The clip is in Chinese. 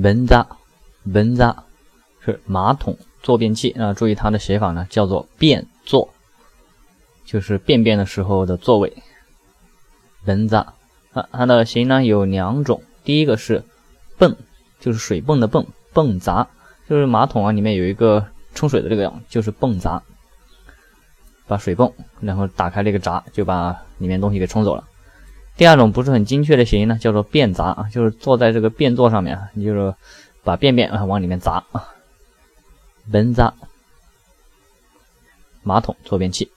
文扎文扎是马桶坐便器啊，注意它的写法呢，叫做便座，就是便便的时候的座位。文扎啊，它的形呢有两种，第一个是泵，就是水泵的泵，泵闸就是马桶啊里面有一个冲水的这个样，就是泵闸，把水泵，然后打开这个闸，就把里面东西给冲走了。第二种不是很精确的谐音呢，叫做便砸啊，就是坐在这个便座上面啊，你就是把便便啊往里面砸啊，门砸，马桶坐便器。